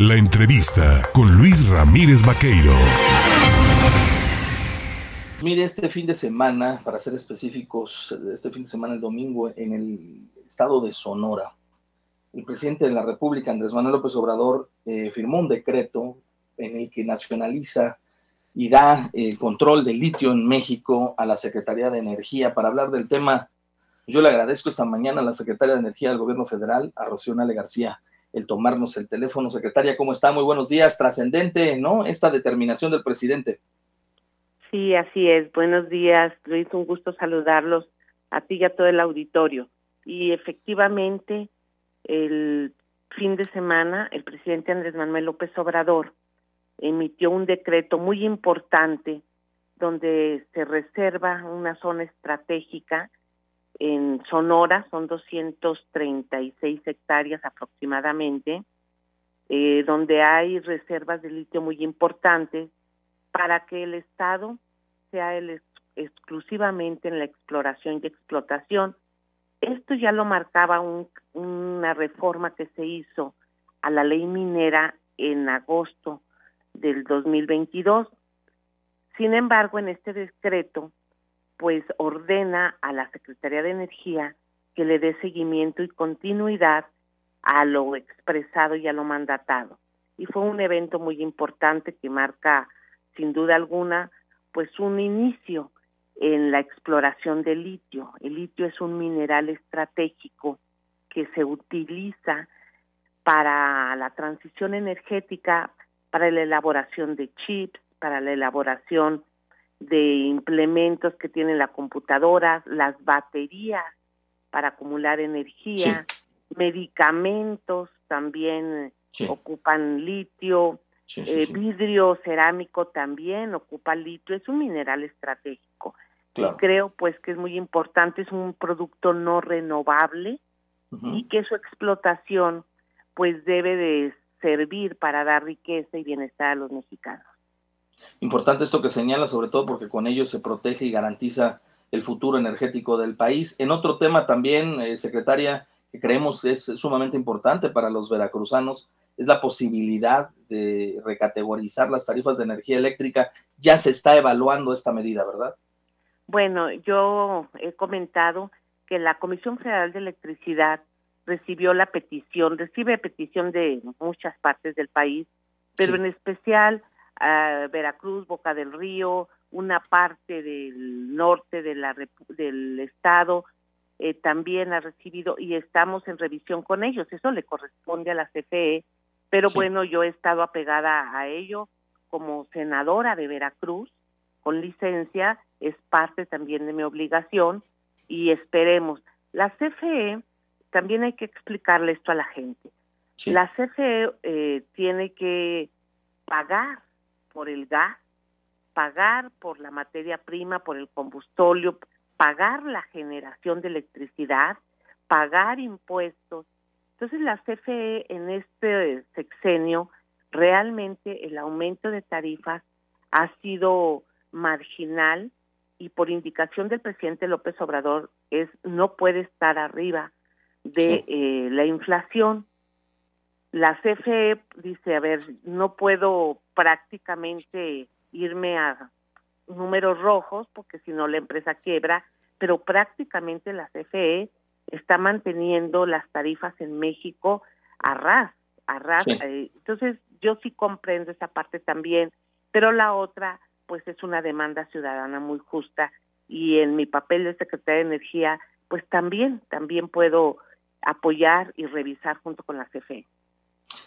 La entrevista con Luis Ramírez Vaqueiro. Mire, este fin de semana, para ser específicos, este fin de semana, el domingo, en el estado de Sonora, el presidente de la República, Andrés Manuel López Obrador, eh, firmó un decreto en el que nacionaliza y da el control del litio en México a la Secretaría de Energía para hablar del tema. Yo le agradezco esta mañana a la Secretaria de Energía del Gobierno Federal, a Rocío Nale García el tomarnos el teléfono. Secretaria, ¿cómo está? Muy buenos días. Trascendente, ¿no? Esta determinación del presidente. Sí, así es. Buenos días, Luis. Un gusto saludarlos a ti y a todo el auditorio. Y efectivamente, el fin de semana, el presidente Andrés Manuel López Obrador emitió un decreto muy importante donde se reserva una zona estratégica en Sonora son 236 hectáreas aproximadamente, eh, donde hay reservas de litio muy importantes para que el Estado sea el exclusivamente en la exploración y explotación. Esto ya lo marcaba una reforma que se hizo a la ley minera en agosto del 2022. Sin embargo, en este decreto pues ordena a la Secretaría de Energía que le dé seguimiento y continuidad a lo expresado y a lo mandatado. Y fue un evento muy importante que marca, sin duda alguna, pues un inicio en la exploración del litio. El litio es un mineral estratégico que se utiliza para la transición energética, para la elaboración de chips, para la elaboración de implementos que tienen la computadora, las baterías para acumular energía, medicamentos también ocupan litio, eh, vidrio cerámico también ocupa litio, es un mineral estratégico. Y creo pues que es muy importante, es un producto no renovable y que su explotación pues debe de servir para dar riqueza y bienestar a los mexicanos. Importante esto que señala, sobre todo porque con ello se protege y garantiza el futuro energético del país. En otro tema también, eh, secretaria, que creemos es sumamente importante para los veracruzanos, es la posibilidad de recategorizar las tarifas de energía eléctrica. Ya se está evaluando esta medida, ¿verdad? Bueno, yo he comentado que la Comisión Federal de Electricidad recibió la petición, recibe petición de muchas partes del país, pero en especial Veracruz, Boca del Río, una parte del norte de la, del estado eh, también ha recibido y estamos en revisión con ellos. Eso le corresponde a la CFE, pero bueno, yo he estado apegada a ello como senadora de Veracruz con licencia, es parte también de mi obligación y esperemos. La CFE, también hay que explicarle esto a la gente. La CFE eh, tiene que pagar por el gas, pagar por la materia prima, por el combustóleo, pagar la generación de electricidad, pagar impuestos. Entonces la CFE en este sexenio realmente el aumento de tarifas ha sido marginal y por indicación del presidente López Obrador es no puede estar arriba de eh, la inflación la CFE dice, a ver, no puedo prácticamente irme a números rojos porque si no la empresa quiebra, pero prácticamente la CFE está manteniendo las tarifas en México a ras, a ras. Eh, entonces, yo sí comprendo esa parte también, pero la otra, pues es una demanda ciudadana muy justa y en mi papel de secretaria de Energía, pues también, también puedo apoyar y revisar junto con la CFE.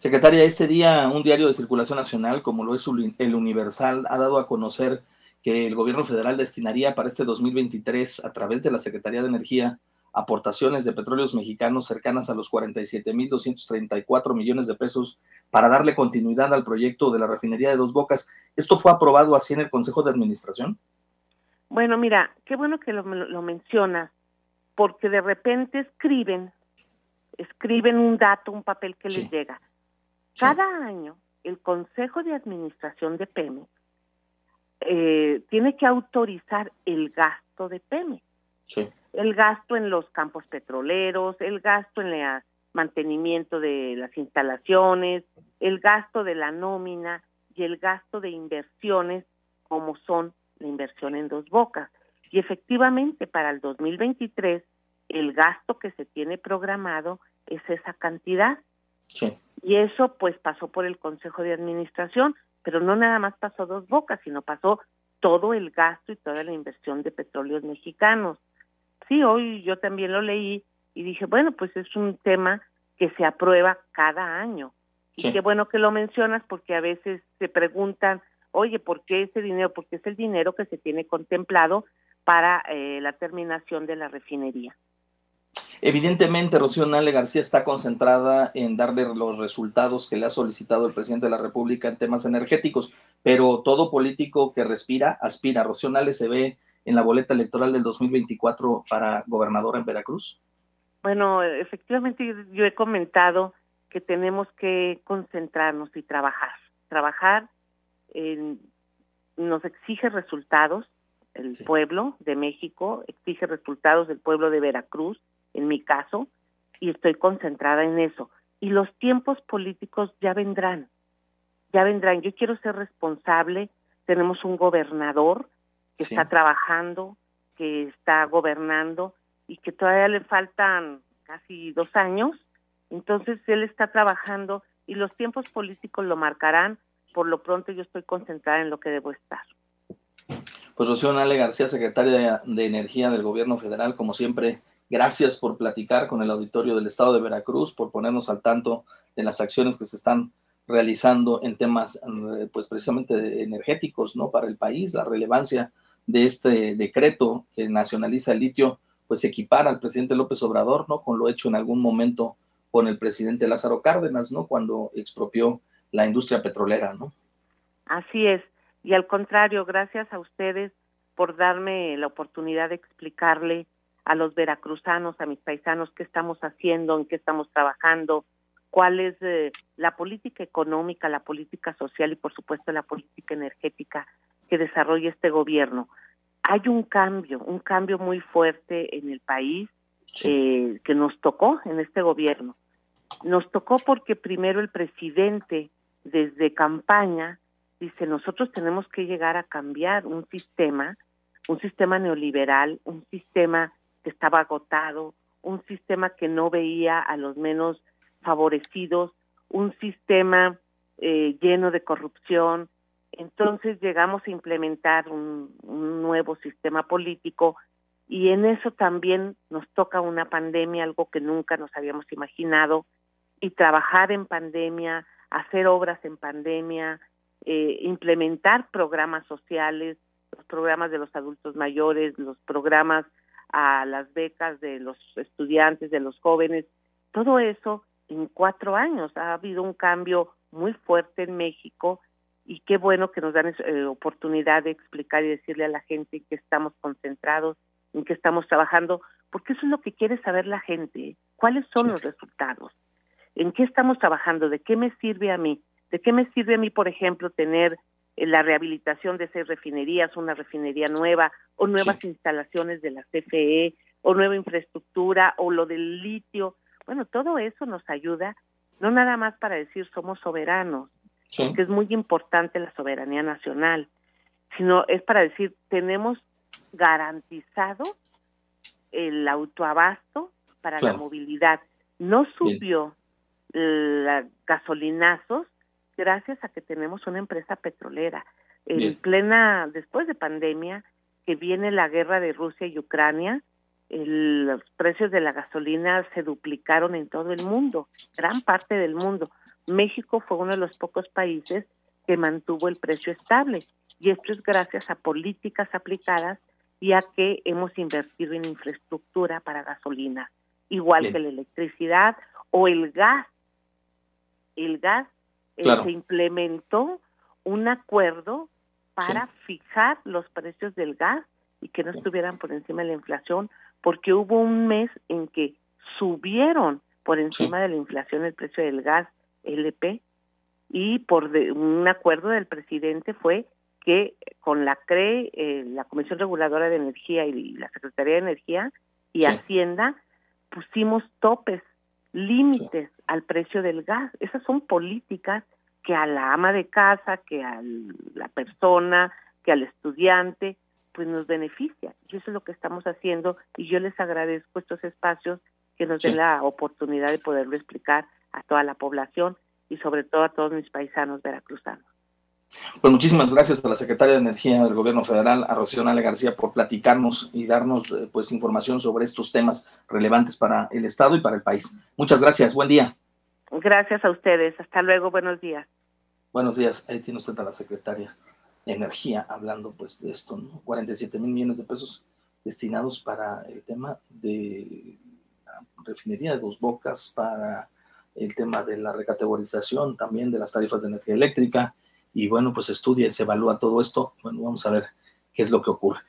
Secretaria, este día un diario de circulación nacional, como lo es el Universal, ha dado a conocer que el gobierno federal destinaría para este 2023, a través de la Secretaría de Energía, aportaciones de petróleos mexicanos cercanas a los 47.234 millones de pesos para darle continuidad al proyecto de la refinería de Dos Bocas. ¿Esto fue aprobado así en el Consejo de Administración? Bueno, mira, qué bueno que lo, lo mencionas, porque de repente escriben, escriben un dato, un papel que les llega cada año, el Consejo de Administración de Pemex eh, tiene que autorizar el gasto de Pemex. El gasto en los campos petroleros, el gasto en la mantenimiento de las instalaciones, el gasto de la nómina y el gasto de inversiones como son la inversión en dos bocas. Y efectivamente para el 2023 el gasto que se tiene programado es esa cantidad. Y eso pues pasó por el Consejo de Administración, pero no nada más pasó dos bocas, sino pasó todo el gasto y toda la inversión de petróleos mexicanos. Sí, hoy yo también lo leí y dije, bueno, pues es un tema que se aprueba cada año. Y qué bueno que lo mencionas porque a veces se preguntan, oye, ¿por qué ese dinero? Porque es el dinero que se tiene contemplado para eh, la terminación de la refinería. Evidentemente, Rocío Nale García está concentrada en darle los resultados que le ha solicitado el presidente de la República en temas energéticos, pero todo político que respira aspira. Rocío Nale se ve en la boleta electoral del 2024 para gobernadora en Veracruz. Bueno, efectivamente yo he comentado que tenemos que concentrarnos y trabajar. Trabajar en, nos exige resultados el pueblo de México, exige resultados del pueblo de Veracruz, en mi caso, y estoy concentrada en eso. Y los tiempos políticos ya vendrán, ya vendrán. Yo quiero ser responsable. Tenemos un gobernador que está trabajando, que está gobernando y que todavía le faltan casi dos años. Entonces él está trabajando y los tiempos políticos lo marcarán. Por lo pronto yo estoy concentrada en lo que debo estar. Pues Rocío Nale García, secretaria de Energía del Gobierno Federal, como siempre, Gracias por platicar con el auditorio del Estado de Veracruz, por ponernos al tanto de las acciones que se están realizando en temas, eh, pues precisamente energéticos, ¿no? Para el país, la relevancia de este decreto que nacionaliza el litio, pues equipara al presidente López Obrador, ¿no? Con lo hecho en algún momento con el presidente Lázaro Cárdenas, ¿no? Cuando expropió la industria petrolera, ¿no? Así es. Y al contrario, gracias a ustedes por darme la oportunidad de explicarle a los veracruzanos, a mis paisanos, qué estamos haciendo, en qué estamos trabajando, cuál es eh, la política económica, la política social y por supuesto la política energética que desarrolla este gobierno. Hay un cambio, un cambio muy fuerte en el país eh, que nos tocó en este gobierno. Nos tocó porque primero el presidente desde campaña dice nosotros tenemos que llegar a cambiar un sistema, un sistema neoliberal, un sistema que estaba agotado, un sistema que no veía a los menos favorecidos, un sistema eh, lleno de corrupción. Entonces llegamos a implementar un, nuevo sistema político y en eso también nos toca una pandemia, algo que nunca nos habíamos imaginado, y trabajar en pandemia, hacer obras en pandemia, eh, implementar programas sociales, los programas de los adultos mayores, los programas a las becas de los estudiantes, de los jóvenes, todo eso en cuatro años. Ha habido un cambio muy fuerte en México y qué bueno que nos dan eh, oportunidad de explicar y decirle a la gente en qué estamos concentrados, en qué estamos trabajando, porque eso es lo que quiere saber la gente, cuáles son los resultados, en qué estamos trabajando, de qué me sirve a mí, de qué me sirve a mí, por ejemplo, tener la rehabilitación de seis refinerías, una refinería nueva o nuevas instalaciones de la CFE o nueva infraestructura o lo del litio. Bueno, todo eso nos ayuda no nada más para decir somos soberanos, que es muy importante la soberanía nacional, sino es para decir tenemos garantizado el autoabasto para la movilidad. No subió los gasolinazos gracias a que tenemos una empresa petrolera. En plena, después de pandemia, que viene la guerra de Rusia y Ucrania, los precios de la gasolina se duplicaron en todo el mundo, gran parte del mundo. México fue uno de los pocos países que mantuvo el precio estable y esto es gracias a políticas aplicadas y a que hemos invertido en infraestructura para gasolina, igual que la electricidad o el gas. El gas eh, se implementó un acuerdo para fijar los precios del gas y que no estuvieran por encima de la inflación, porque hubo un mes en que subieron por encima de la inflación el precio del gas LP y por un acuerdo del presidente fue que con la CRE, eh, la Comisión Reguladora de Energía y la Secretaría de Energía y Hacienda pusimos topes límites al precio del gas. Esas son políticas que a la ama de casa, que a la persona, que al estudiante, pues nos beneficia. Y eso es lo que estamos haciendo y yo les agradezco estos espacios que nos den la oportunidad de poderlo explicar a toda la población y sobre todo a todos mis paisanos veracruzanos. Pues muchísimas gracias a la secretaria de Energía del Gobierno Federal, a Rocío Nale García, por platicarnos y darnos eh, pues información sobre estos temas relevantes para el Estado y para el país. Muchas gracias, buen día. Gracias a ustedes, hasta luego, buenos días. Buenos días, ahí tiene usted a la secretaria de Energía hablando pues de esto, ¿no? 47 mil millones de pesos destinados para el tema de la refinería de Dos Bocas, para el tema de la recategorización también de las tarifas de energía eléctrica, y bueno, pues estudia y se evalúa todo esto. Bueno, vamos a ver qué es lo que ocurre.